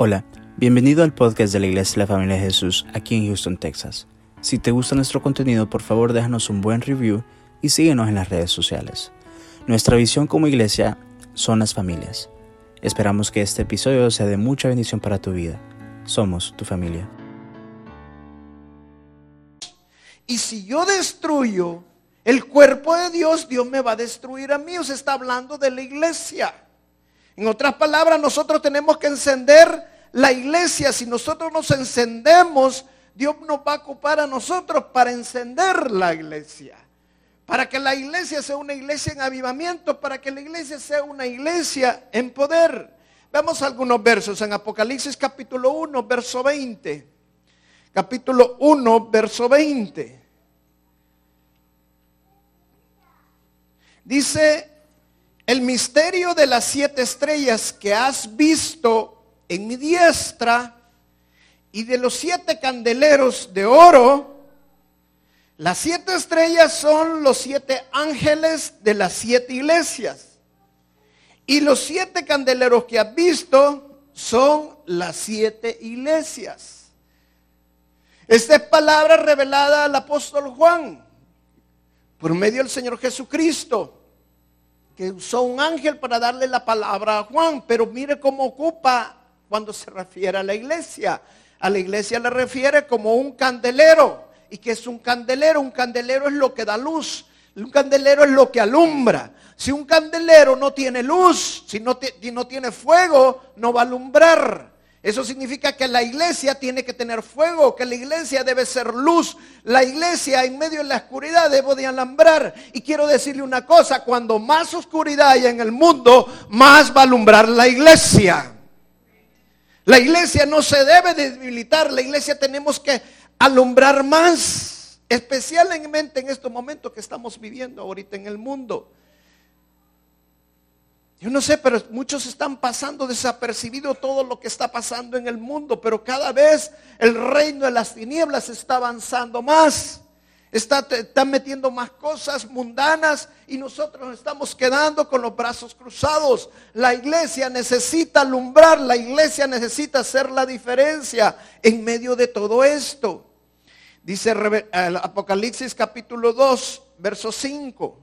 Hola, bienvenido al podcast de la Iglesia de la Familia de Jesús aquí en Houston, Texas. Si te gusta nuestro contenido, por favor déjanos un buen review y síguenos en las redes sociales. Nuestra visión como iglesia son las familias. Esperamos que este episodio sea de mucha bendición para tu vida. Somos tu familia. Y si yo destruyo el cuerpo de Dios, Dios me va a destruir a mí. se está hablando de la iglesia. En otras palabras, nosotros tenemos que encender la iglesia. Si nosotros nos encendemos, Dios nos va a ocupar a nosotros para encender la iglesia. Para que la iglesia sea una iglesia en avivamiento, para que la iglesia sea una iglesia en poder. Vemos algunos versos en Apocalipsis capítulo 1, verso 20. Capítulo 1, verso 20. Dice, el misterio de las siete estrellas que has visto en mi diestra y de los siete candeleros de oro, las siete estrellas son los siete ángeles de las siete iglesias. Y los siete candeleros que has visto son las siete iglesias. Esta es palabra revelada al apóstol Juan por medio del Señor Jesucristo que usó un ángel para darle la palabra a Juan, pero mire cómo ocupa cuando se refiere a la iglesia. A la iglesia le refiere como un candelero. ¿Y que es un candelero? Un candelero es lo que da luz. Un candelero es lo que alumbra. Si un candelero no tiene luz, si no, si no tiene fuego, no va a alumbrar. Eso significa que la iglesia tiene que tener fuego, que la iglesia debe ser luz. La iglesia en medio de la oscuridad debe de alambrar. Y quiero decirle una cosa, cuando más oscuridad hay en el mundo, más va a alumbrar la iglesia. La iglesia no se debe debilitar, la iglesia tenemos que alumbrar más, especialmente en estos momentos que estamos viviendo ahorita en el mundo. Yo no sé, pero muchos están pasando desapercibido todo lo que está pasando en el mundo, pero cada vez el reino de las tinieblas está avanzando más. Está, están metiendo más cosas mundanas y nosotros nos estamos quedando con los brazos cruzados. La iglesia necesita alumbrar, la iglesia necesita hacer la diferencia en medio de todo esto. Dice Apocalipsis capítulo 2, verso 5.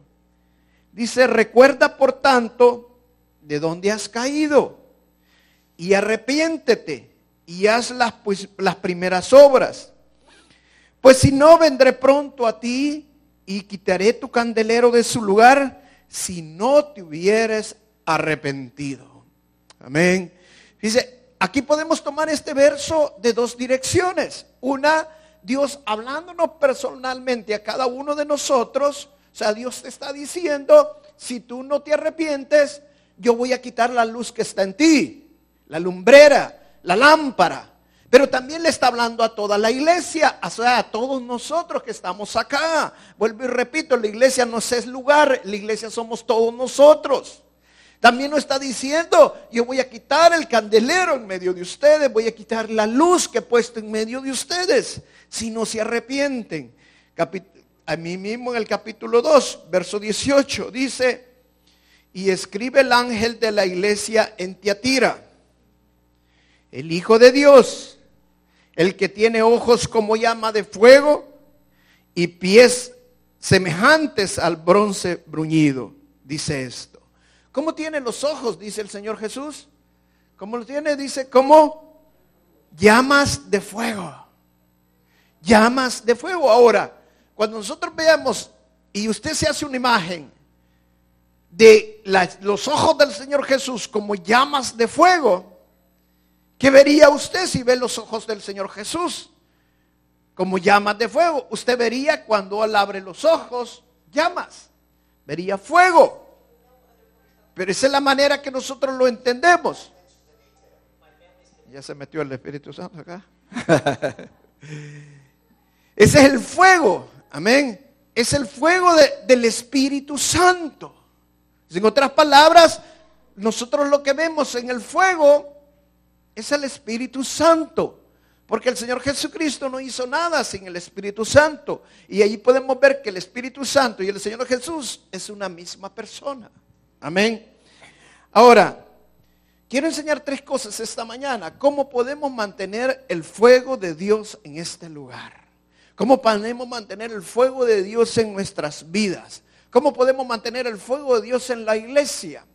Dice, recuerda por tanto de dónde has caído y arrepiéntete y haz las, pues, las primeras obras. Pues si no, vendré pronto a ti y quitaré tu candelero de su lugar si no te hubieres arrepentido. Amén. Dice, aquí podemos tomar este verso de dos direcciones. Una, Dios hablándonos personalmente a cada uno de nosotros. O sea, Dios te está diciendo, si tú no te arrepientes, yo voy a quitar la luz que está en ti, la lumbrera, la lámpara. Pero también le está hablando a toda la iglesia, o sea, a todos nosotros que estamos acá. Vuelvo y repito, la iglesia no es lugar, la iglesia somos todos nosotros. También nos está diciendo, yo voy a quitar el candelero en medio de ustedes, voy a quitar la luz que he puesto en medio de ustedes, si no se arrepienten. a mí mismo en el capítulo 2, verso 18, dice, y escribe el ángel de la iglesia en Tiatira. El Hijo de Dios, el que tiene ojos como llama de fuego y pies semejantes al bronce bruñido, dice esto. ¿Cómo tiene los ojos? Dice el Señor Jesús. ¿Cómo lo tiene? Dice, como llamas de fuego. Llamas de fuego. Ahora, cuando nosotros veamos y usted se hace una imagen de los ojos del Señor Jesús como llamas de fuego, ¿qué vería usted si ve los ojos del Señor Jesús como llamas de fuego? Usted vería cuando Él abre los ojos llamas, vería fuego. Pero esa es la manera que nosotros lo entendemos. Ya se metió el Espíritu Santo acá. Ese es el fuego, amén. Es el fuego del Espíritu Santo. En otras palabras, nosotros lo que vemos en el fuego es el Espíritu Santo. Porque el Señor Jesucristo no hizo nada sin el Espíritu Santo. Y ahí podemos ver que el Espíritu Santo y el Señor Jesús es una misma persona. Amén. Ahora, Quiero enseñar tres cosas esta mañana. ¿Cómo podemos mantener el fuego de Dios en este lugar? ¿Cómo podemos mantener el fuego de Dios en nuestras vidas? ¿Cómo podemos mantener el fuego de Dios en la iglesia?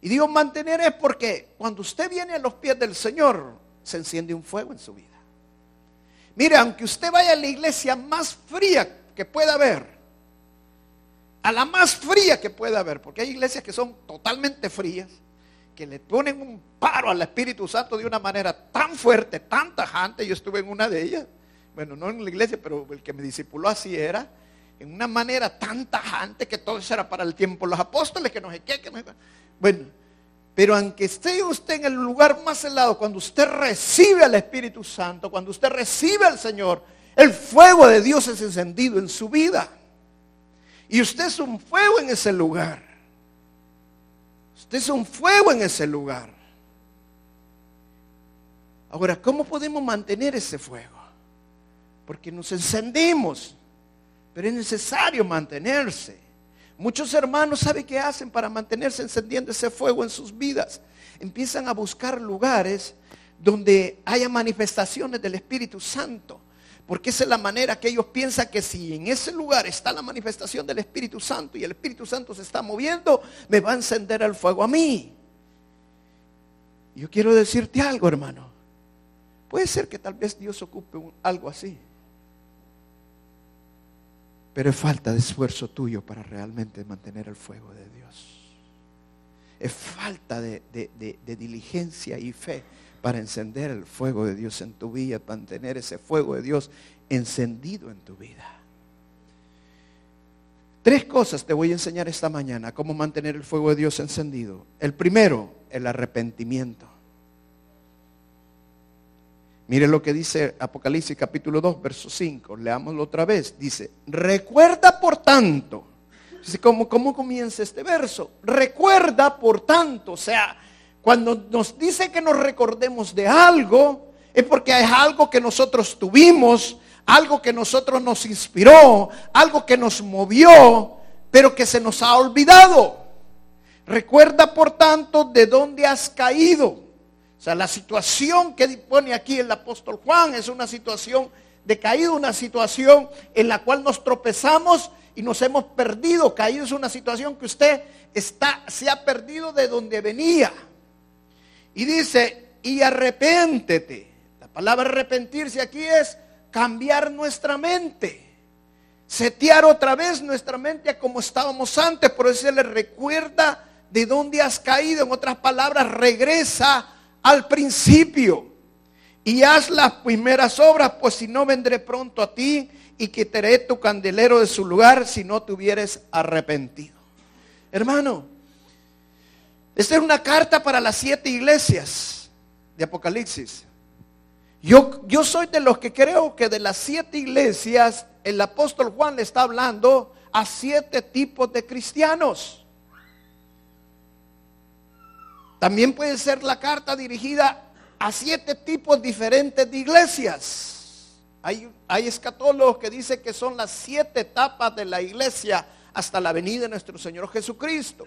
Y digo mantener es porque cuando usted viene a los pies del Señor, se enciende un fuego en su vida. Mire, aunque usted vaya a la iglesia más fría que pueda haber, a la más fría que pueda haber, porque hay iglesias que son totalmente frías, que le ponen un paro al Espíritu Santo de una manera tan fuerte, tan tajante. Yo estuve en una de ellas, bueno, no en la iglesia, pero el que me discipuló así era, en una manera tan tajante que todo eso era para el tiempo. Los apóstoles que no sé qué, que no Bueno, pero aunque esté usted en el lugar más helado, cuando usted recibe al Espíritu Santo, cuando usted recibe al Señor, el fuego de Dios es encendido en su vida. Y usted es un fuego en ese lugar. Usted es un fuego en ese lugar. Ahora, ¿cómo podemos mantener ese fuego? Porque nos encendimos, pero es necesario mantenerse. Muchos hermanos saben qué hacen para mantenerse encendiendo ese fuego en sus vidas. Empiezan a buscar lugares donde haya manifestaciones del Espíritu Santo. Porque esa es la manera que ellos piensan que si en ese lugar está la manifestación del Espíritu Santo y el Espíritu Santo se está moviendo, me va a encender el fuego a mí. Yo quiero decirte algo, hermano. Puede ser que tal vez Dios ocupe algo así. Pero es falta de esfuerzo tuyo para realmente mantener el fuego de Dios. Es falta de, diligencia y fe para encender el fuego de Dios en tu vida, mantener ese fuego de Dios encendido en tu vida. Tres cosas te voy a enseñar esta mañana, cómo mantener el fuego de Dios encendido. El primero, el arrepentimiento. Mire lo que dice Apocalipsis capítulo 2, verso 5. Leámoslo otra vez. Dice, recuerda por tanto. ¿cómo, ¿Cómo comienza este verso? Recuerda por tanto. O sea, cuando nos dice que nos recordemos de algo, es porque es algo que nosotros tuvimos, algo que nosotros nos inspiró, algo que nos movió, pero que se nos ha olvidado. Recuerda, por tanto, de dónde has caído o sea, la situación que pone aquí el apóstol Juan es una situación de caído, una situación en la cual nos tropezamos y nos hemos perdido. Caído es una situación que usted está, se ha perdido de donde venía. Y dice, y arrepéntete. La palabra arrepentirse aquí es cambiar nuestra mente. Setear otra vez nuestra mente a como estábamos antes. Por eso se le recuerda de dónde has caído. En otras palabras, regresa al principio y haz las primeras obras, pues si no vendré pronto a ti y quitaré tu candelero de su lugar si no te hubieres arrepentido. Hermano, esta es una carta para las siete iglesias de Apocalipsis. Yo, yo soy de los que creo que de las siete iglesias el apóstol Juan le está hablando a siete tipos de cristianos. También puede ser la carta dirigida a siete tipos diferentes de iglesias. Hay, escatólogos que dicen que son las siete etapas de la iglesia hasta la venida de nuestro Señor Jesucristo.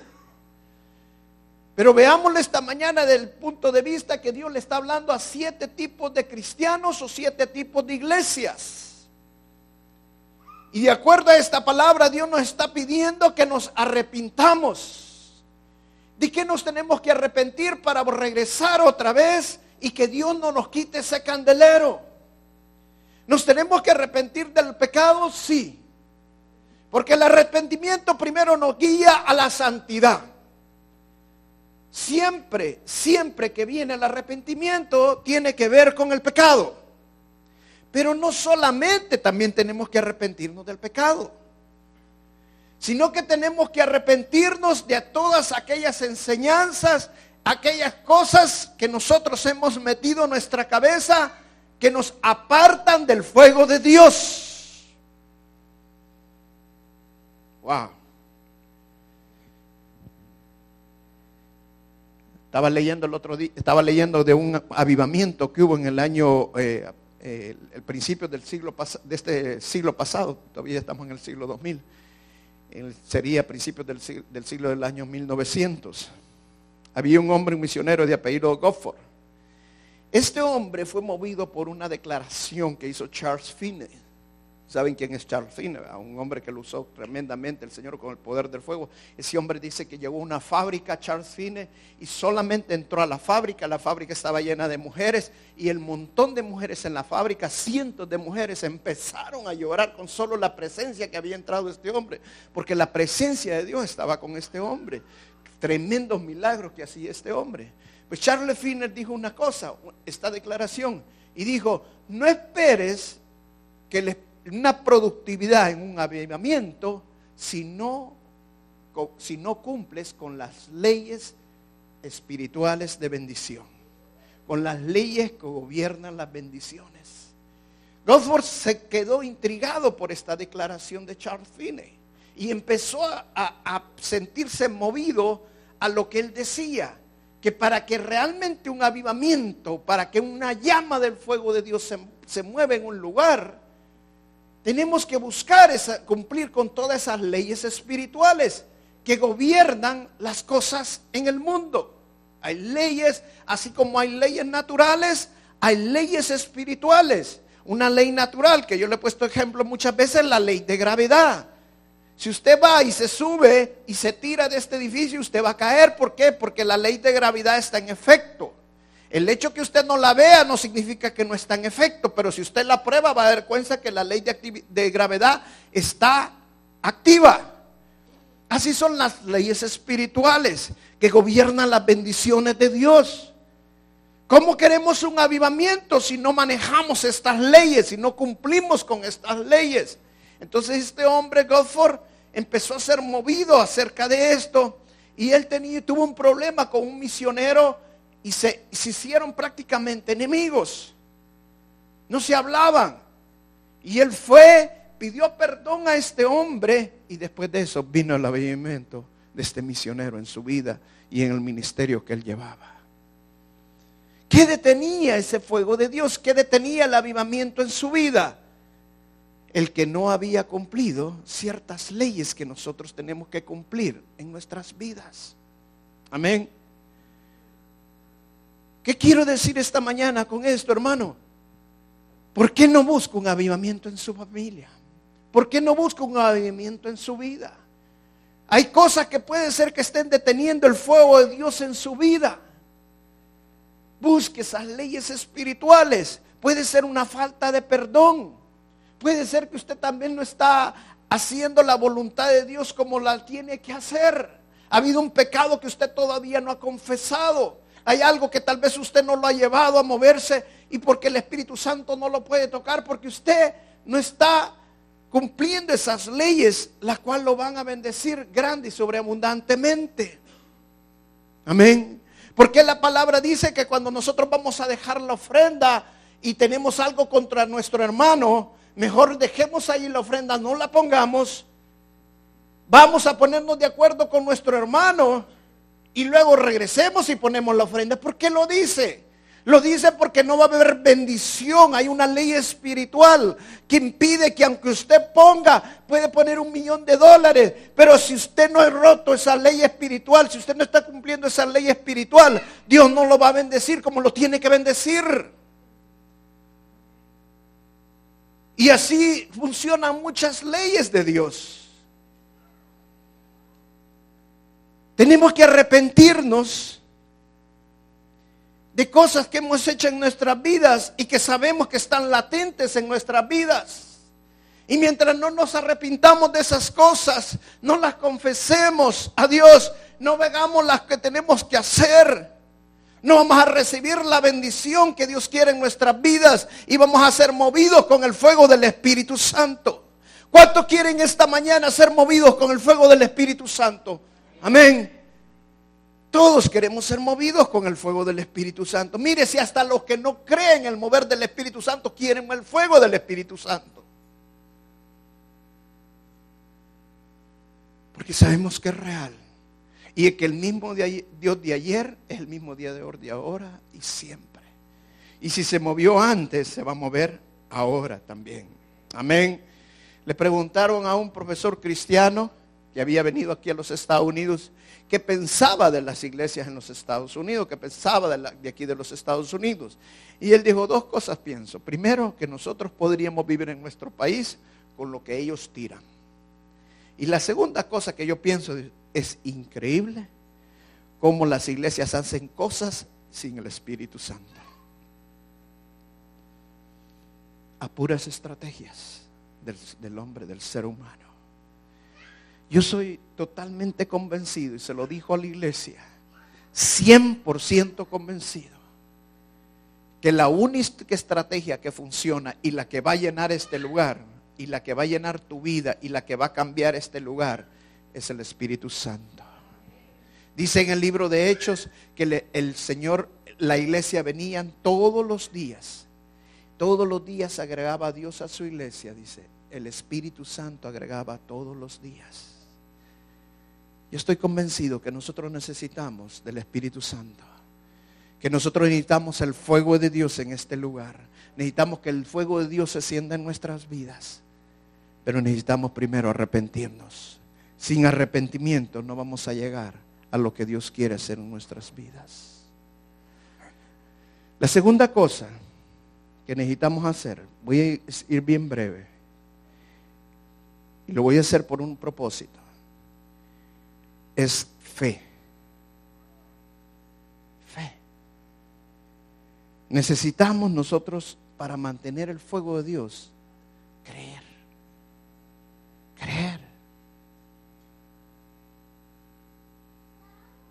Pero veámoslo esta mañana del punto de vista que Dios le está hablando a siete tipos de cristianos o siete tipos de iglesias. Y de acuerdo a esta palabra, Dios nos está pidiendo que nos arrepintamos. ¿De qué nos tenemos que arrepentir para regresar otra vez y que Dios no nos quite ese candelero? ¿Nos tenemos que arrepentir del pecado? Sí. Porque el arrepentimiento primero nos guía a la santidad. Siempre, siempre que viene el arrepentimiento tiene que ver con el pecado. Pero no solamente también tenemos que arrepentirnos del pecado sino que tenemos que arrepentirnos de todas aquellas enseñanzas, aquellas cosas que nosotros hemos metido en nuestra cabeza que nos apartan del fuego de Dios. Wow. Estaba leyendo el otro día, estaba leyendo de un avivamiento que hubo en el año, eh, el principio del siglo de este siglo pasado, todavía estamos en el siglo 2000 sería a principios del, siglo del año 1900. había un hombre misionero de apellido Gofford. Este hombre fue movido por una declaración que hizo Charles Finney. ¿Saben quién es Charles Finney? Un hombre que lo usó tremendamente el Señor con el poder del fuego. Ese hombre dice que llegó a una fábrica, Charles Finney, y solamente entró a la fábrica. La fábrica estaba llena de mujeres y el montón de mujeres en la fábrica, cientos de mujeres, empezaron a llorar con solo la presencia que había entrado este hombre. Porque la presencia de Dios estaba con este hombre. Tremendos milagros que hacía este hombre. Pues Charles Finney dijo una cosa, esta declaración, y dijo, no esperes que el una productividad, en un avivamiento, si no, si no cumples con las leyes espirituales de bendición, con las leyes que gobiernan las bendiciones. Gosford se quedó intrigado por esta declaración de Charles Finney y empezó a, sentirse movido a lo que él decía, que para que realmente un avivamiento, para que una llama del fuego de Dios se, se mueva en un lugar, tenemos que buscar cumplir con todas esas leyes espirituales que gobiernan las cosas en el mundo. Hay leyes, así como hay leyes naturales, hay leyes espirituales. Una ley natural, que yo le he puesto ejemplo muchas veces, la ley de gravedad. Si usted va y se sube y se tira de este edificio, usted va a caer. ¿Por qué? Porque la ley de gravedad está en efecto. El hecho que usted no la vea no significa que no está en efecto, pero si usted la prueba va a dar cuenta que la ley de, gravedad está activa. Así son las leyes espirituales que gobiernan las bendiciones de Dios. ¿Cómo queremos un avivamiento si no manejamos estas leyes, si no cumplimos con estas leyes? Entonces este hombre, Godford, empezó a ser movido acerca de esto y él tenía, tuvo un problema con un misionero y se, hicieron prácticamente enemigos. No se hablaban. Y él fue, pidió perdón a este hombre y después de eso vino el avivamiento de este misionero en su vida y en el ministerio que él llevaba. ¿Qué detenía ese fuego de Dios? ¿Qué detenía el avivamiento en su vida? El que no había cumplido ciertas leyes que nosotros tenemos que cumplir en nuestras vidas. Amén. ¿Qué quiero decir esta mañana con esto, hermano? ¿Por qué no busca un avivamiento en su familia? ¿Por qué no busca un avivamiento en su vida? Hay cosas que puede ser que estén deteniendo el fuego de Dios en su vida. Busque esas leyes espirituales. Puede ser una falta de perdón. Puede ser que usted también no está haciendo la voluntad de Dios como la tiene que hacer. Ha habido un pecado que usted todavía no ha confesado. Hay algo que tal vez usted no lo ha llevado a moverse y porque el Espíritu Santo no lo puede tocar, porque usted no está cumpliendo esas leyes, las cuales lo van a bendecir grande y sobreabundantemente. Amén. Porque la palabra dice que cuando nosotros vamos a dejar la ofrenda y tenemos algo contra nuestro hermano, mejor dejemos ahí la ofrenda, no la pongamos. Vamos a ponernos de acuerdo con nuestro hermano y luego regresemos y ponemos la ofrenda. ¿Por qué lo dice? Lo dice porque no va a haber bendición. Hay una ley espiritual que impide que aunque usted ponga, puede poner un millón de dólares. Pero si usted no ha roto esa ley espiritual, si usted no está cumpliendo esa ley espiritual, Dios no lo va a bendecir como lo tiene que bendecir. Y así funcionan muchas leyes de Dios. Tenemos que arrepentirnos de cosas que hemos hecho en nuestras vidas y que sabemos que están latentes en nuestras vidas. Y mientras no nos arrepintamos de esas cosas, no las confesemos a Dios, no vegamos las que tenemos que hacer, no vamos a recibir la bendición que Dios quiere en nuestras vidas y vamos a ser movidos con el fuego del Espíritu Santo. ¿Cuántos quieren esta mañana ser movidos con el fuego del Espíritu Santo? Amén. Todos queremos ser movidos con el fuego del Espíritu Santo. Mire si hasta los que no creen el mover del Espíritu Santo quieren el fuego del Espíritu Santo. Porque sabemos que es real. Y que el mismo Dios de ayer es el mismo Dios de hoy, de ahora y siempre. Y si se movió antes, se va a mover ahora también. Amén. Le preguntaron a un profesor cristiano que había venido aquí a los Estados Unidos, que pensaba de las iglesias en los Estados Unidos, que pensaba de, aquí de los Estados Unidos. Y él dijo dos cosas, pienso. Primero, que nosotros podríamos vivir en nuestro país con lo que ellos tiran. Y la segunda cosa que yo pienso es increíble cómo las iglesias hacen cosas sin el Espíritu Santo. A puras estrategias del hombre, del ser humano. Yo soy totalmente convencido, y se lo dijo a la iglesia, 100% convencido, que la única estrategia que funciona y la que va a llenar este lugar, y la que va a llenar tu vida, y la que va a cambiar este lugar, es el Espíritu Santo. Dice en el libro de Hechos que el Señor, la iglesia venían todos los días. Todos los días agregaba a Dios a su iglesia, dice. El Espíritu Santo agregaba todos los días. Yo estoy convencido que nosotros necesitamos del Espíritu Santo. Que nosotros necesitamos el fuego de Dios en este lugar. Necesitamos que el fuego de Dios se sienta en nuestras vidas. Pero necesitamos primero arrepentirnos. Sin arrepentimiento no vamos a llegar a lo que Dios quiere hacer en nuestras vidas. La segunda cosa que necesitamos hacer, voy a ir bien breve, y lo voy a hacer por un propósito es fe. Fe. Necesitamos nosotros para mantener el fuego de Dios creer. Creer.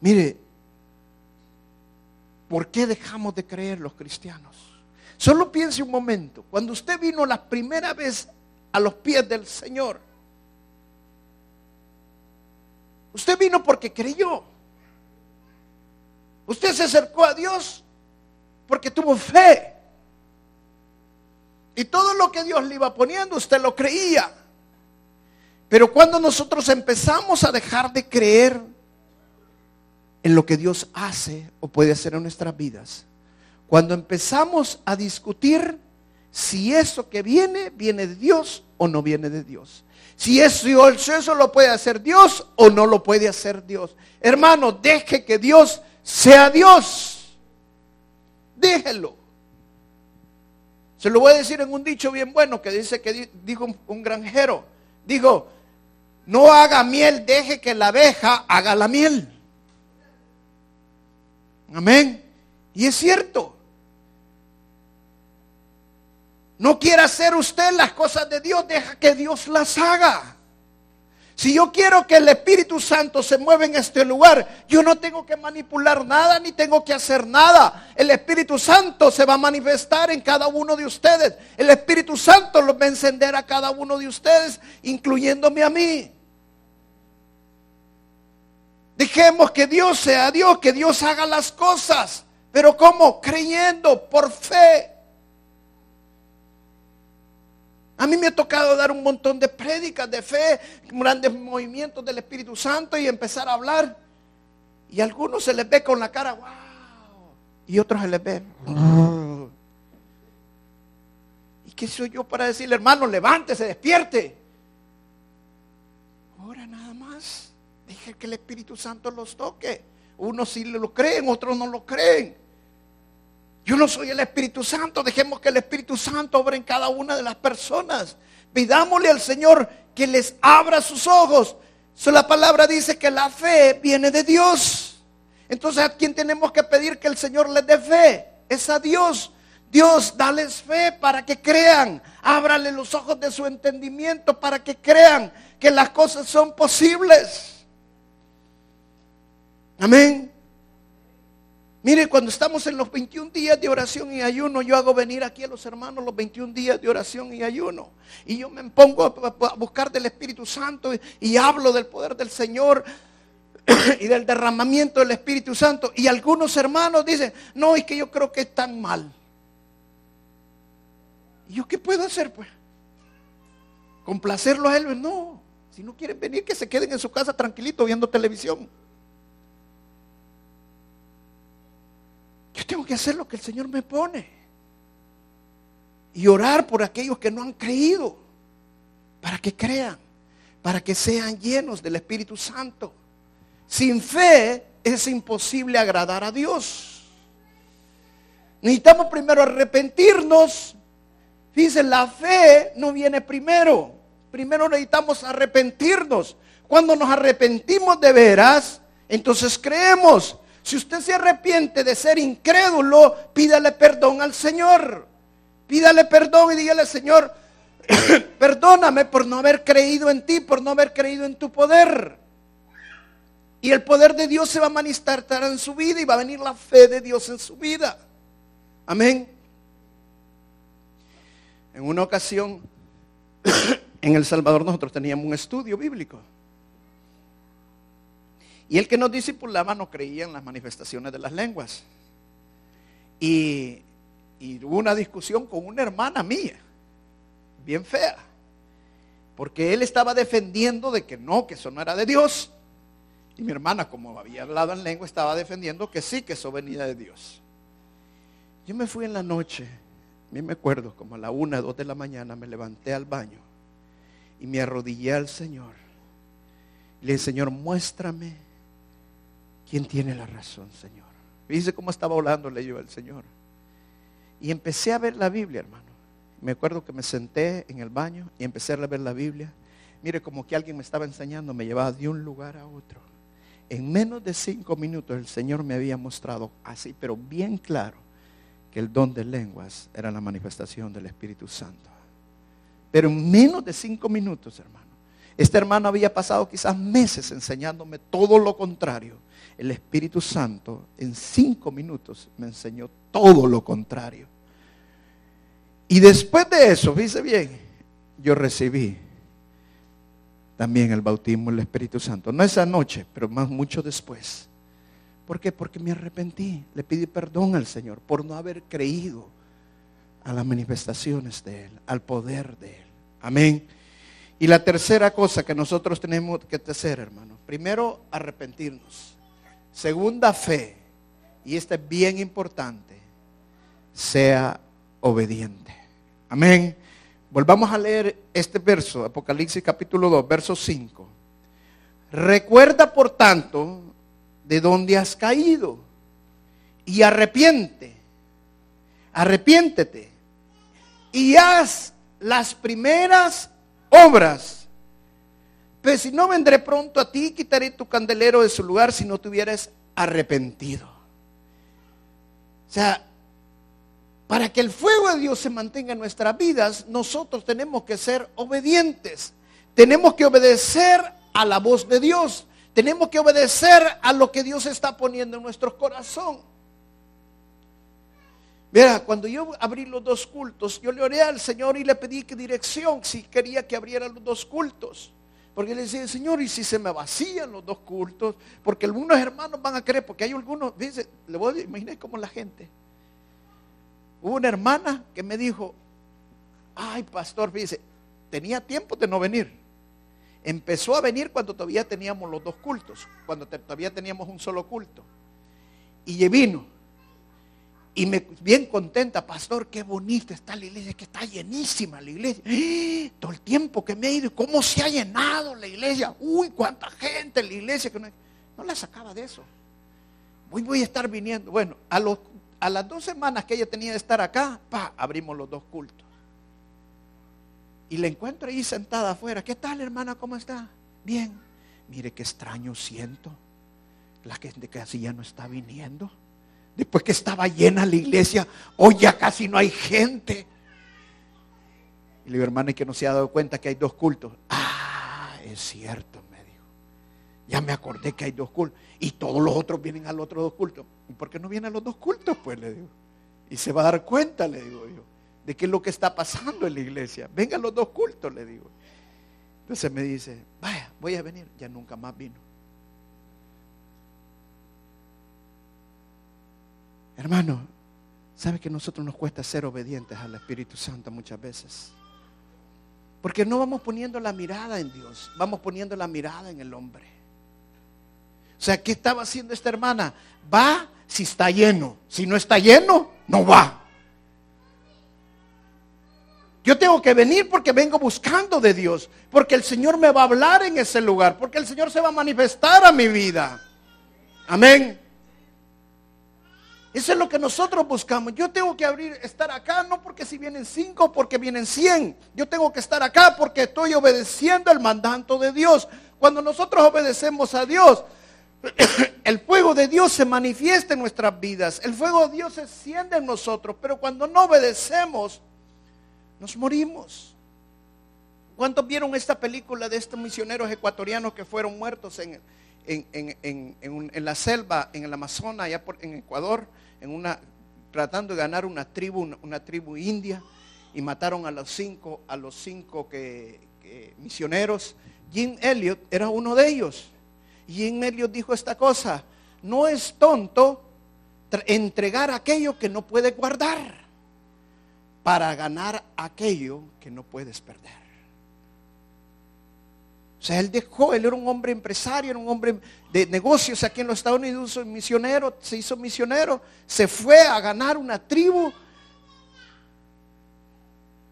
Mire, ¿por qué dejamos de creer los cristianos? Solo piense un momento, cuando usted vino la primera vez a los pies del Señor, Usted vino porque creyó. Usted se acercó a Dios porque tuvo fe. Y todo lo que Dios le iba poniendo, usted lo creía. Pero cuando nosotros empezamos a dejar de creer en lo que Dios hace o puede hacer en nuestras vidas, cuando empezamos a discutir si eso que viene viene de Dios o no viene de Dios, si eso, eso lo puede hacer Dios o no lo puede hacer Dios. Hermano, deje que Dios sea Dios. Déjelo. Se lo voy a decir en un dicho bien bueno que dice que dijo un, granjero. Dijo, no haga miel, deje que la abeja haga la miel. Amén. Y es cierto. No quiera hacer usted las cosas de Dios, deja que Dios las haga. Si yo quiero que el Espíritu Santo se mueva en este lugar, yo no tengo que manipular nada ni tengo que hacer nada. El Espíritu Santo se va a manifestar en cada uno de ustedes. El Espíritu Santo lo va a encender a cada uno de ustedes, incluyéndome a mí. Dejemos que Dios sea Dios, que Dios haga las cosas. Pero ¿cómo? Creyendo por fe. A mí me ha tocado dar un montón de prédicas de fe, grandes movimientos del Espíritu Santo y empezar a hablar. Y a algunos se les ve con la cara, wow. Y otros se les ve. ¿Y qué soy yo para decirle, hermano, levántese, despierte? Ahora nada más. Deje que el Espíritu Santo los toque. Unos sí lo creen, otros no lo creen. Yo no soy el Espíritu Santo. Dejemos que el Espíritu Santo obre en cada una de las personas. Pidámosle al Señor que les abra sus ojos. So, la palabra dice que la fe viene de Dios. Entonces, ¿a quién tenemos que pedir que el Señor les dé fe? Es a Dios. Dios, dales fe para que crean. Ábrale los ojos de su entendimiento para que crean que las cosas son posibles. Amén. Mire, cuando estamos en los 21 días de oración y ayuno, yo hago venir aquí a los hermanos los 21 días de oración y ayuno. Y yo me pongo a buscar del Espíritu Santo y, hablo del poder del Señor y del derramamiento del Espíritu Santo. Y algunos hermanos dicen, no, es que yo creo que es tan mal. ¿Y yo qué puedo hacer pues? ¿Complacerlo a él? No. Si no quieren venir, que se queden en su casa tranquilito viendo televisión. Tengo que hacer lo que el Señor me pone. Y orar por aquellos que no han creído, para que crean. para que sean llenos del Espíritu Santo. Sin fe es imposible agradar a Dios. Necesitamos primero arrepentirnos. Dice, la fe no viene primero. Primero necesitamos arrepentirnos. Cuando nos arrepentimos de veras, entonces creemos. Si usted se arrepiente de ser incrédulo, pídale perdón al Señor. Pídale perdón y dígale, Señor, perdóname por no haber creído en ti, por no haber creído en tu poder. Y el poder de Dios se va a manifestar en su vida y va a venir la fe de Dios en su vida. Amén. En una ocasión, en El Salvador nosotros teníamos un estudio bíblico. Y el que nos discipulaba no creía en las manifestaciones de las lenguas. Y, y hubo una discusión con una hermana mía, bien fea, porque él estaba defendiendo de que no, que eso no era de Dios. Y mi hermana, como había hablado en lengua, estaba defendiendo que sí, que eso venía de Dios. Yo me fui en la noche, a mí me acuerdo, como a la una, dos de la mañana, me levanté al baño y me arrodillé al Señor. Le dije, Señor, muéstrame quién tiene la razón, Señor. Dice cómo estaba hablándole yo al Señor. Y empecé a ver la Biblia, hermano. Me acuerdo que me senté en el baño y empecé a ver la Biblia. Mire, como que alguien me estaba enseñando, me llevaba de un lugar a otro. En menos de cinco minutos el Señor me había mostrado así, pero bien claro, que el don de lenguas era la manifestación del Espíritu Santo. Pero en menos de cinco minutos, hermano. Este hermano había pasado quizás meses enseñándome todo lo contrario. El Espíritu Santo en cinco minutos me enseñó todo lo contrario. Y después de eso, fíjese bien, yo recibí también el bautismo del Espíritu Santo. No esa noche, pero más mucho después. ¿Por qué? Porque me arrepentí, le pedí perdón al Señor por no haber creído a las manifestaciones de Él, al poder de Él. Amén. Y la tercera cosa que nosotros tenemos que hacer, hermano, primero arrepentirnos. Segunda, fe. Y esta es bien importante, sea obediente. Amén. Volvamos a leer este verso, Apocalipsis capítulo 2, verso 5. Recuerda, por tanto, de dónde has caído y arrepiente, arrepiéntete y haz las primeras obras. Pues si no vendré pronto a ti, quitaré tu candelero de su lugar si no te hubieras arrepentido. O sea, para que el fuego de Dios se mantenga en nuestras vidas, nosotros tenemos que ser obedientes. Tenemos que obedecer a la voz de Dios. Tenemos que obedecer a lo que Dios está poniendo en nuestro corazón. Mira, cuando yo abrí los dos cultos, yo le oré al Señor y le pedí que dirección, si quería que abriera los dos cultos. Porque le decía, Señor, ¿y si se me vacían los dos cultos? Porque algunos hermanos van a creer, porque hay algunos, dice, le voy a imaginar como la gente. Hubo una hermana que me dijo, ay, pastor, dice, tenía tiempo de no venir. Empezó a venir cuando todavía teníamos los dos cultos, cuando todavía teníamos un solo culto. Y vino. Y me bien contenta, pastor, qué bonita está la iglesia, que está llenísima la iglesia. ¡Ah! Todo el tiempo que me he ido, cómo se ha llenado la iglesia. Uy, cuánta gente en la iglesia que no, no la sacaba de eso. Hoy voy a estar viniendo. Bueno, a, los, a las dos semanas que ella tenía de estar acá, pa, abrimos los dos cultos. Y la encuentro ahí sentada afuera. ¿Qué tal, hermana? ¿Cómo está? Bien. Mire qué extraño siento. La gente que así ya no está viniendo. Después que estaba llena la iglesia, hoy ya casi no hay gente. Y le digo, hermana, ¿y que no se ha dado cuenta que hay dos cultos? Ah, es cierto, me dijo. Ya me acordé que hay dos cultos. Y todos los otros vienen al otro dos cultos. ¿Y por qué no vienen a los dos cultos? Pues le digo. Y se va a dar cuenta, le digo yo de qué es lo que está pasando en la iglesia. Vengan los dos cultos, le digo. Entonces me dice, vaya, voy a venir. Ya nunca más vino. Hermano, ¿sabe que a nosotros nos cuesta ser obedientes al Espíritu Santo muchas veces? Porque no vamos poniendo la mirada en Dios, vamos poniendo la mirada en el hombre. O sea, ¿qué estaba haciendo esta hermana? Va si está lleno. Si no está lleno, no va. Yo tengo que venir porque vengo buscando de Dios, porque el Señor me va a hablar en ese lugar, porque el Señor se va a manifestar a mi vida. Amén. Eso es lo que nosotros buscamos. Yo tengo que abrir, estar acá, no porque si vienen cinco, porque vienen cien. Yo tengo que estar acá porque estoy obedeciendo el mandato de Dios. Cuando nosotros obedecemos a Dios, el fuego de Dios se manifiesta en nuestras vidas. El fuego de Dios se enciende en nosotros. Pero cuando no obedecemos, nos morimos. ¿Cuántos vieron esta película de estos misioneros ecuatorianos que fueron muertos en, la selva, en el Amazonas, allá en Ecuador? En una, tratando de ganar una tribu, una, tribu india, y mataron a los cinco, a los cinco que, misioneros. Jim Elliot era uno de ellos. Jim Elliot dijo esta cosa, no es tonto entregar aquello que no puedes guardar para ganar aquello que no puedes perder. O sea, él dejó, él era un hombre empresario, era un hombre de negocios aquí en los Estados Unidos, un misionero, se hizo misionero, se fue a ganar una tribu,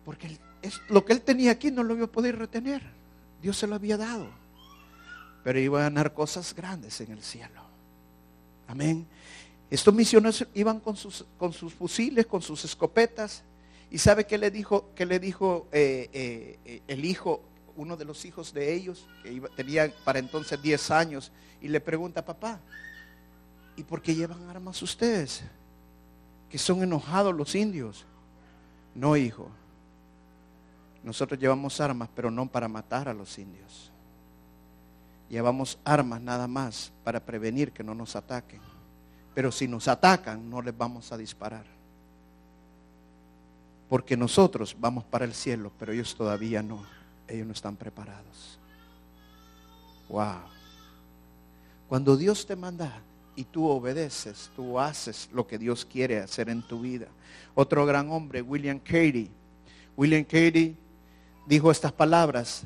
porque lo que él tenía aquí no lo iba a poder retener, Dios se lo había dado, pero iba a ganar cosas grandes en el cielo. Amén. Estos misioneros iban con sus, con sus fusiles, con sus escopetas, y sabe qué le dijo, qué le dijo eh, eh, el hijo uno de los hijos de ellos, que tenía para entonces 10 años, y le pregunta, papá, ¿y por qué llevan armas ustedes? Que son enojados los indios. No, hijo. Nosotros llevamos armas, pero no para matar a los indios. Llevamos armas nada más para prevenir que no nos ataquen. Pero si nos atacan, no les vamos a disparar. Porque nosotros vamos para el cielo, pero ellos todavía no ellos no están preparados. Wow. Cuando Dios te manda y tú obedeces, tú haces lo que Dios quiere hacer en tu vida. Otro gran hombre, William Carey. William Carey dijo estas palabras.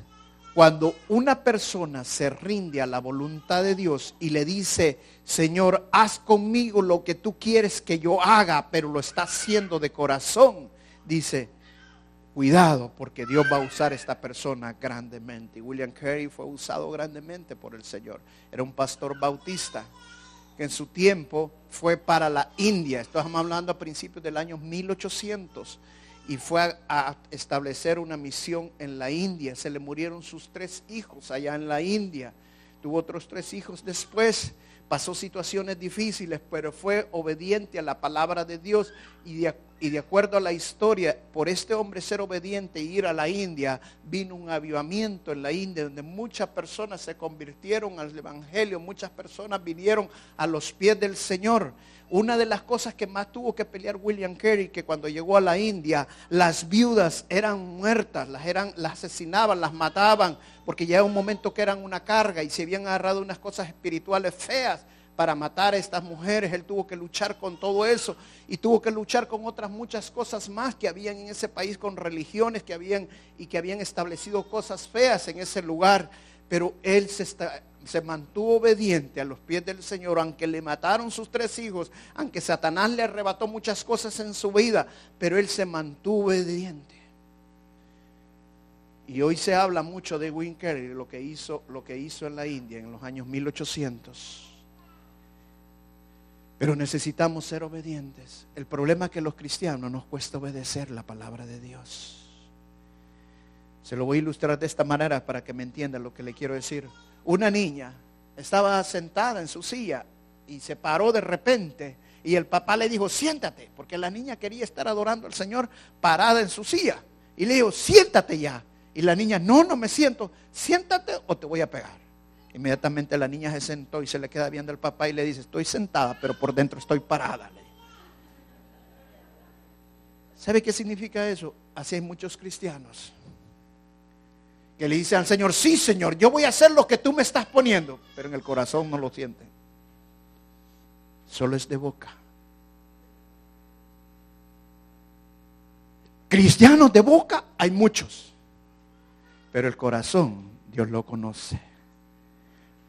Cuando una persona se rinde a la voluntad de Dios y le dice, Señor, haz conmigo lo que tú quieres que yo haga, pero lo está haciendo de corazón, dice, cuidado porque Dios va a usar a esta persona grandemente. William Carey fue usado grandemente por el Señor. Era un pastor bautista que en su tiempo fue para la India. Estamos hablando a principios del año 1800 y fue a, establecer una misión en la India. Se le murieron sus tres hijos allá en la India. Tuvo otros tres hijos después pasó situaciones difíciles, pero fue obediente a la palabra de Dios y de, y de, acuerdo a la historia, por este hombre ser obediente e ir a la India, vino un avivamiento en la India donde muchas personas se convirtieron al Evangelio, muchas personas vinieron a los pies del Señor. Una de las cosas que más tuvo que pelear William Carey, que cuando llegó a la India, las viudas eran muertas, las, eran, las asesinaban, las mataban, porque ya un momento que eran una carga y se habían agarrado unas cosas espirituales feas para matar a estas mujeres. Él tuvo que luchar con todo eso y tuvo que luchar con otras muchas cosas más que habían en ese país, con religiones que habían y que habían establecido cosas feas en ese lugar. Pero él se, mantuvo obediente a los pies del Señor, aunque le mataron sus tres hijos, aunque Satanás le arrebató muchas cosas en su vida, pero él se mantuvo obediente. Y hoy se habla mucho de Winker y lo que hizo, lo que hizo en la India en los años 1800. Pero necesitamos ser obedientes. El problema es que los cristianos nos cuesta obedecer la palabra de Dios. Se lo voy a ilustrar de esta manera para que me entiendan lo que le quiero decir una niña estaba sentada en su silla y se paró de repente y el papá le dijo, siéntate, porque la niña quería estar adorando al Señor parada en su silla. Y le dijo, siéntate ya. Y la niña, no, no me siento, siéntate o te voy a pegar. Inmediatamente la niña se sentó y se le queda viendo al papá y le dice, estoy sentada, pero por dentro estoy parada. ¿Sabe qué significa eso? Así hay muchos cristianos que le dice al Señor, sí Señor, yo voy a hacer lo que tú me estás poniendo, pero en el corazón no lo sienten. Solo es de boca. Cristianos de boca hay muchos, pero el corazón Dios lo conoce.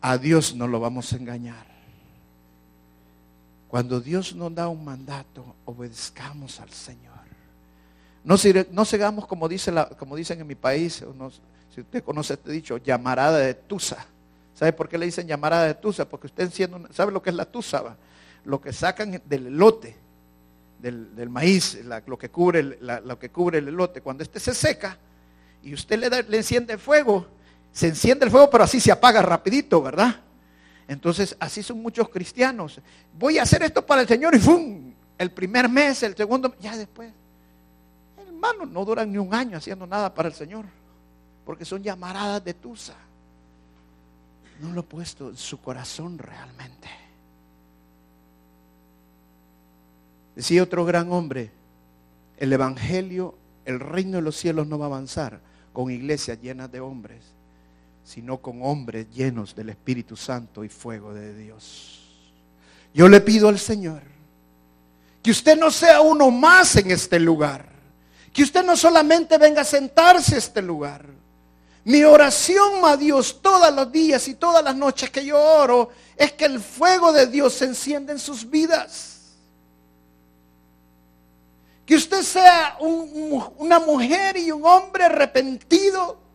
A Dios no lo vamos a engañar. Cuando Dios nos da un mandato, obedezcamos al Señor. No, no sigamos como, dice como dicen en mi país, no- si usted conoce este dicho, llamarada de tusa. ¿Sabe por qué le dicen llamarada de tusa? Porque usted siendo, ¿sabe lo que es la tusa? Lo que sacan del elote, del, del maíz, lo, que cubre el, lo que cubre el elote. Cuando este se seca y usted le, da- le enciende fuego, se enciende el fuego, pero así se apaga rapidito, ¿verdad? Entonces, así son muchos cristianos. Voy a hacer esto para el Señor y ¡fum! El primer mes, el segundo, ya después. Hermanos, no duran ni un año haciendo nada para el Señor, porque son llamaradas de tusa. No lo he puesto en su corazón realmente. Decía otro gran hombre, el Evangelio, el reino de los cielos no va a avanzar con iglesias llenas de hombres, sino con hombres llenos del Espíritu Santo y fuego de Dios. Yo le pido al Señor que usted no sea uno más en este lugar, que usted no solamente venga a sentarse a este lugar. Mi oración a Dios todos los días y todas las noches que yo oro es que el fuego de Dios se encienda en sus vidas. Que usted sea un- un- una mujer y un hombre arrepentido.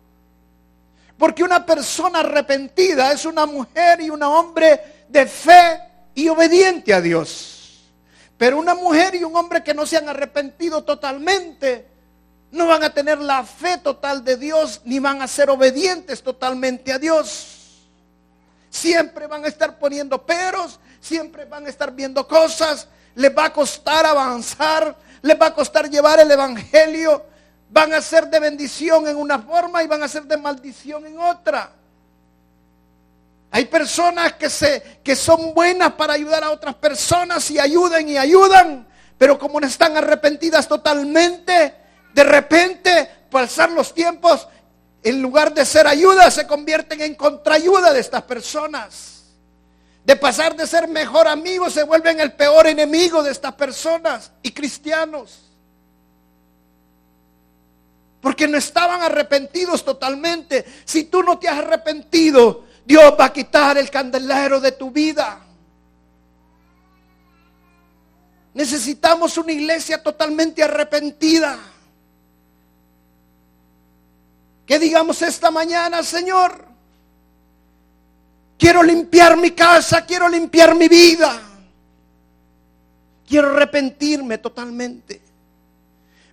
Porque una persona arrepentida es una mujer y un hombre de fe y obediente a Dios. Pero una mujer y un hombre que no se han arrepentido totalmente no van a tener la fe total de Dios ni van a ser obedientes totalmente a Dios. Siempre van a estar poniendo peros, siempre van a estar viendo cosas, les va a costar avanzar, les va a costar llevar el Evangelio, van a ser de bendición en una forma y van a ser de maldición en otra. Hay personas que, se, que son buenas para ayudar a otras personas y ayudan y ayudan, pero como no están arrepentidas totalmente, de repente, pasar los tiempos, en lugar de ser ayuda, se convierten en contraayuda de estas personas. De pasar de ser mejor amigos, se vuelven el peor enemigo de estas personas y cristianos. Porque no estaban arrepentidos totalmente. Si tú no te has arrepentido, Dios va a quitar el candelero de tu vida. Necesitamos una iglesia totalmente arrepentida. Que digamos esta mañana, Señor, quiero limpiar mi casa, quiero limpiar mi vida. Quiero arrepentirme totalmente.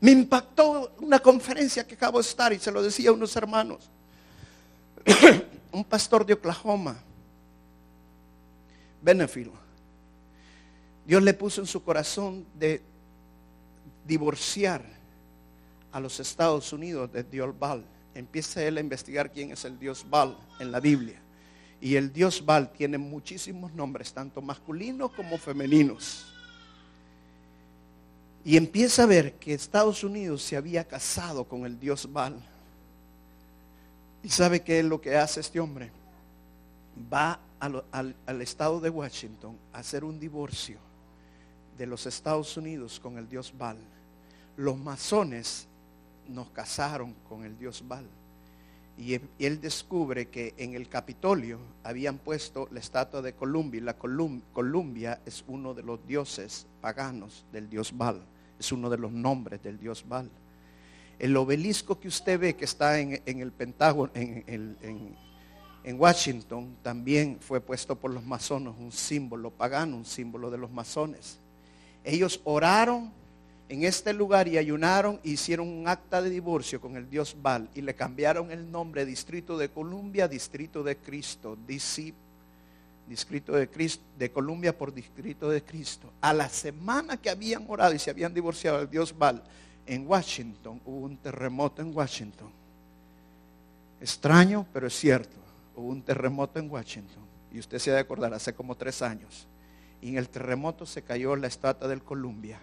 Me impactó una conferencia que acabo de estar y se lo decía a unos hermanos. Un pastor de Oklahoma, Benefield. Dios le puso en su corazón de divorciar a los Estados Unidos de Dios Baal. Empieza él a investigar quién es el Dios Baal en la Biblia. Y el Dios Baal tiene muchísimos nombres, tanto masculinos como femeninos. Y empieza a ver que Estados Unidos se había casado con el Dios Baal. ¿Y sabe qué es lo que hace este hombre? Va al, al estado de Washington a hacer un divorcio de los Estados Unidos con el Dios Baal. Los masones nos casaron con el Dios Baal. Y él, descubre que en el Capitolio habían puesto la estatua de Columbia. Y la Colum- Columbia es uno de los dioses paganos del Dios Baal. Es uno de los nombres del Dios Baal. El obelisco que usted ve que está en, en el Pentágono, en, en- en Washington, también fue puesto por los masones, un símbolo pagano, un símbolo de los masones. Ellos oraron en este lugar y ayunaron, e hicieron un acta de divorcio con el dios Baal y le cambiaron el nombre Distrito de Columbia, Distrito de Cristo, DC, Distrito de, Cristo, de Columbia por Distrito de Cristo. A la semana que habían orado y se habían divorciado del dios Baal, en Washington hubo un terremoto en Washington. Extraño, pero es cierto. Hubo un terremoto en Washington. Y usted se ha de acordar, hace como tres años. Y en el terremoto se cayó la estatua del Columbia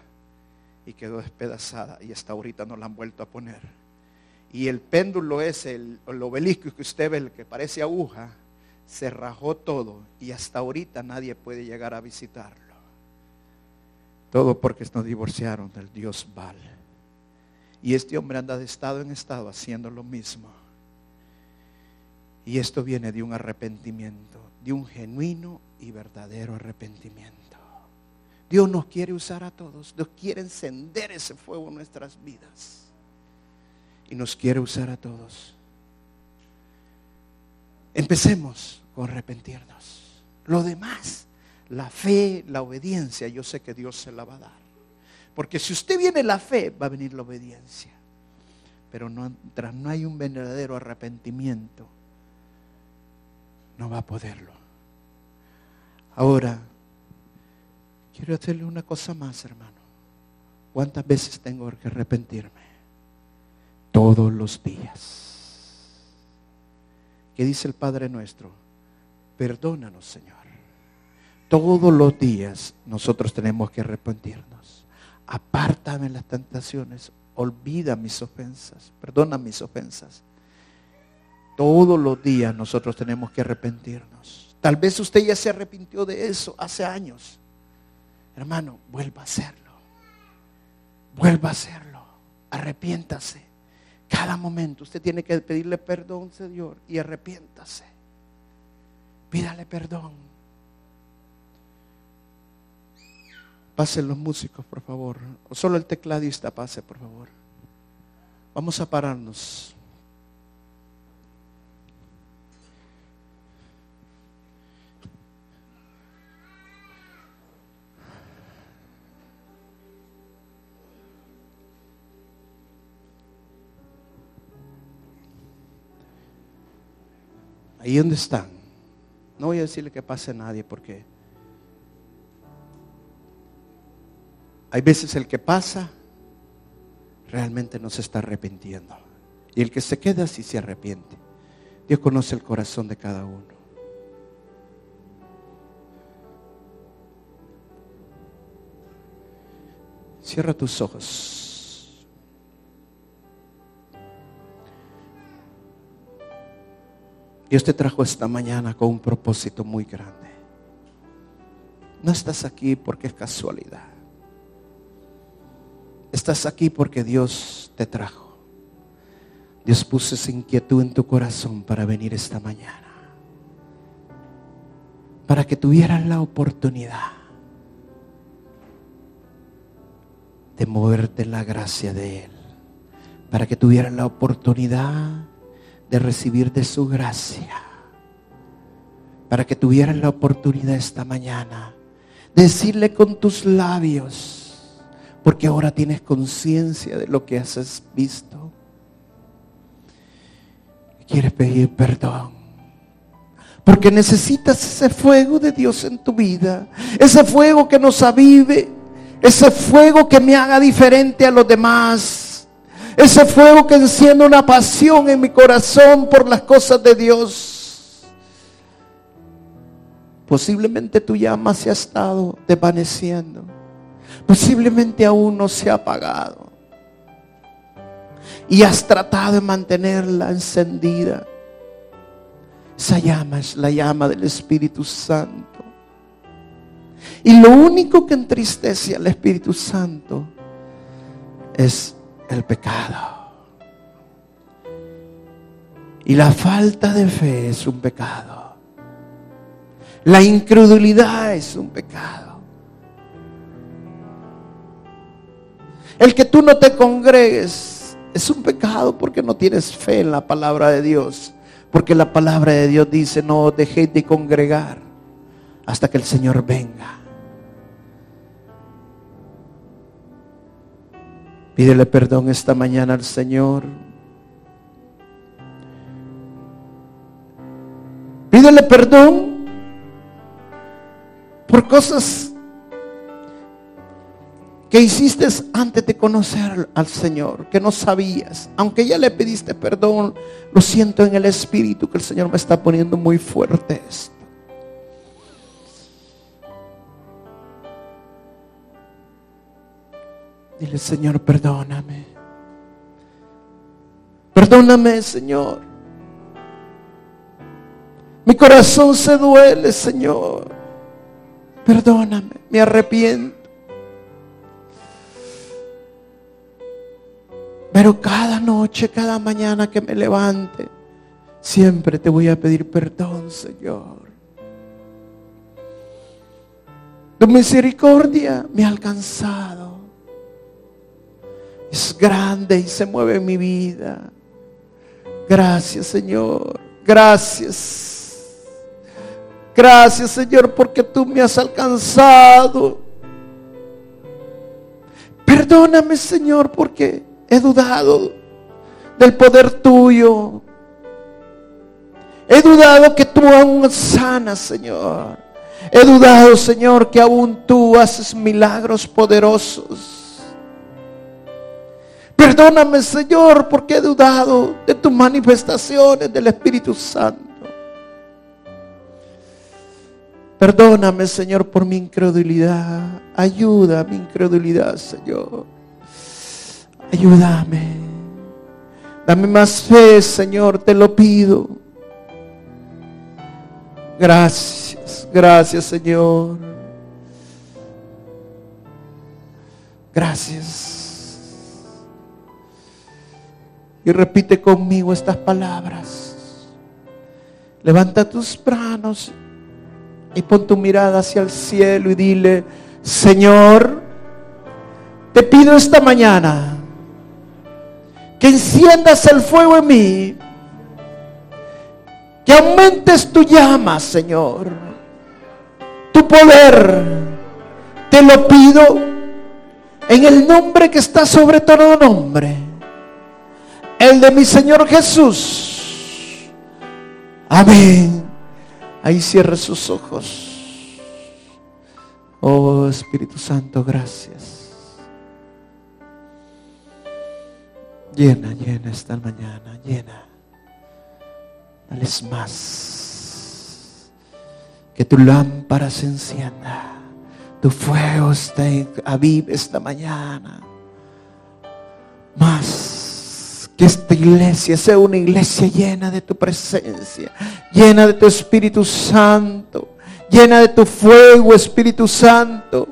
y quedó despedazada. Y hasta ahorita no la han vuelto a poner. Y el péndulo ese, el, el obelisco que usted ve, el que parece aguja, se rajó todo. Y hasta ahorita nadie puede llegar a visitarlo. Todo porque nos divorciaron del Dios Baal. Y este hombre anda de estado en estado haciendo lo mismo. Y esto viene de un arrepentimiento, de un genuino y verdadero arrepentimiento. Dios nos quiere usar a todos. Dios quiere encender ese fuego en nuestras vidas. Y nos quiere usar a todos. Empecemos con arrepentirnos. Lo demás, la fe, la obediencia, yo sé que Dios se la va a dar. Porque si usted viene la fe, va a venir la obediencia. Pero no, mientras no hay un verdadero arrepentimiento, no va a poderlo. Ahora, quiero hacerle una cosa más, hermano. ¿Cuántas veces tengo que arrepentirme? Todos los días. ¿Qué dice el Padre nuestro? Perdónanos, Señor. Todos los días nosotros tenemos que arrepentirnos. Apártame las tentaciones. Olvida mis ofensas. Perdona mis ofensas. Todos los días nosotros tenemos que arrepentirnos. Tal vez usted ya se arrepintió de eso hace años. Hermano, vuelva a hacerlo. Vuelva a hacerlo. Arrepiéntase. Cada momento usted tiene que pedirle perdón, Señor, y arrepiéntase. Pídale perdón. Pasen los músicos, por favor. O solo el tecladista pase, por favor. Vamos a pararnos. Ahí donde están. No voy a decirle que pase a nadie porque hay veces el que pasa realmente no se está arrepintiendo. Y el que se queda sí se arrepiente. Dios conoce el corazón de cada uno. Cierra tus ojos. Dios te trajo esta mañana con un propósito muy grande. No estás aquí porque es casualidad. Estás aquí porque Dios te trajo. Dios puso esa inquietud en tu corazón para venir esta mañana. Para que tuvieras la oportunidad de moverte en la gracia de Él. Para que tuvieras la oportunidad de recibir de su gracia. Para que tuvieras la oportunidad esta mañana de decirle con tus labios, porque ahora tienes conciencia de lo que has visto. Quieres pedir perdón. Porque necesitas ese fuego de Dios en tu vida. Ese fuego que nos avive. Ese fuego que me haga diferente a los demás ese fuego que enciende una pasión en mi corazón por las cosas de Dios. Posiblemente tu llama se ha estado desvaneciendo. Posiblemente aún no se ha apagado. Y has tratado de mantenerla encendida. Esa llama es la llama del Espíritu Santo. Y lo único que entristece al Espíritu Santo es el pecado. Y la falta de fe es un pecado. La incredulidad es un pecado. El que tú no te congregues es un pecado porque no tienes fe en la palabra de Dios. Porque la palabra de Dios dice, no dejéis de congregar hasta que el Señor venga. Pídele perdón esta mañana al Señor. Pídele perdón por cosas que hiciste antes de conocer al Señor, que no sabías. Aunque ya le pediste perdón, lo siento en el Espíritu que el Señor me está poniendo muy fuerte esto. Dile, Señor, perdóname. Perdóname, Señor. Mi corazón se duele, Señor. Perdóname, me arrepiento. Pero cada noche, cada mañana que me levante, siempre te voy a pedir perdón, Señor. Tu misericordia me ha alcanzado. Es grande y se mueve mi vida. Gracias, Señor. Gracias. Gracias, Señor, porque tú me has alcanzado. Perdóname, Señor, porque he dudado del poder tuyo. He dudado que tú aún sanas, Señor. He dudado, Señor, que aún tú haces milagros poderosos. Perdóname, Señor, porque he dudado de tus manifestaciones del Espíritu Santo. Perdóname, Señor, por mi incredulidad. Ayuda a mi incredulidad, Señor. Ayúdame. Dame más fe, Señor, te lo pido. Gracias, gracias Señor. Gracias. Y repite conmigo estas palabras. Levanta tus manos y pon tu mirada hacia el cielo y dile, Señor, te pido esta mañana que enciendas el fuego en mí que aumentes tu llama, Señor. Tu poder. Te lo pido en el nombre que está sobre todo nombre. El de mi Señor Jesús. Amén. Ahí cierre sus ojos. Oh Espíritu Santo, gracias. Llena, llena esta mañana, llena. Dales más. Que tu lámpara se encienda. Tu fuego esté avive esta mañana. Más. Que esta iglesia sea una iglesia llena de tu presencia. Llena de tu Espíritu Santo. Llena de tu fuego, Espíritu Santo.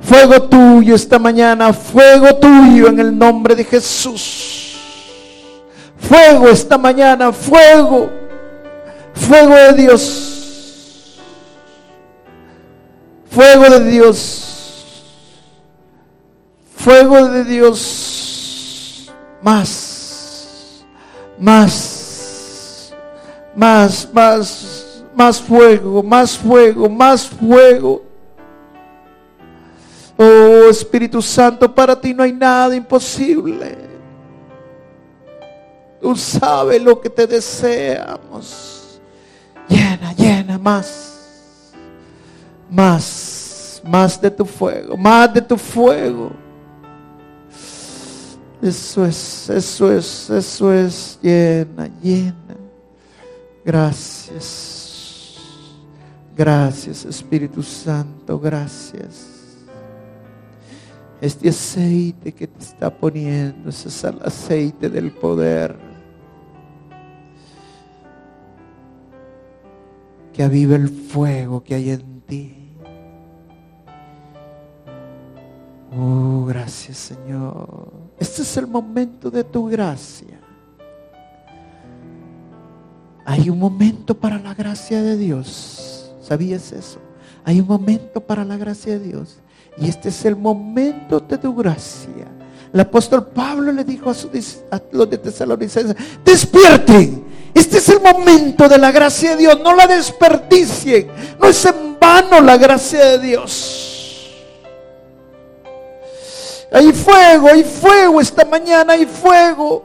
Fuego tuyo esta mañana. Fuego tuyo en el nombre de Jesús. Fuego esta mañana. Fuego Fuego de Dios. Fuego de Dios. Fuego de Dios. Más. Más. Más, más, más fuego, más fuego, más fuego. Oh Espíritu Santo, para ti no hay nada imposible. Tú sabes lo que te deseamos. Llena, llena más. Más, más de tu fuego, más de tu fuego. Eso es, eso es, eso es. Llena, llena. Gracias. Gracias Espíritu Santo, gracias. Este aceite que te está poniendo, ese es el aceite del poder. que avive el fuego que hay en ti. Oh, gracias Señor. Este es el momento de tu gracia. Hay un momento para la gracia de Dios. ¿Sabías eso? Hay un momento para la gracia de Dios. Y este es el momento de tu gracia. El apóstol Pablo le dijo a, a los de Tesalonicenses, despierten este es el momento de la gracia de Dios. No la desperdicien. No es en vano la gracia de Dios. Hay fuego, hay fuego esta mañana, hay fuego.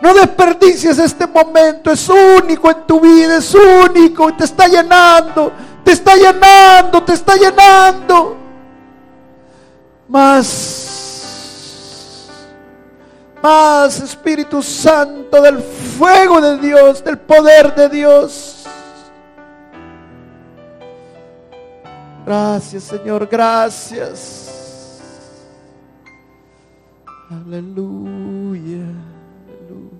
No desperdicies este momento, es único en tu vida, es único, te está llenando, te está llenando, te está llenando. Más más Espíritu Santo del fuego de Dios, del poder de Dios. Gracias Señor, gracias. Aleluya. Aleluya.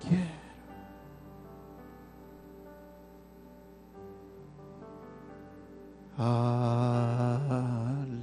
Quiero. Ah.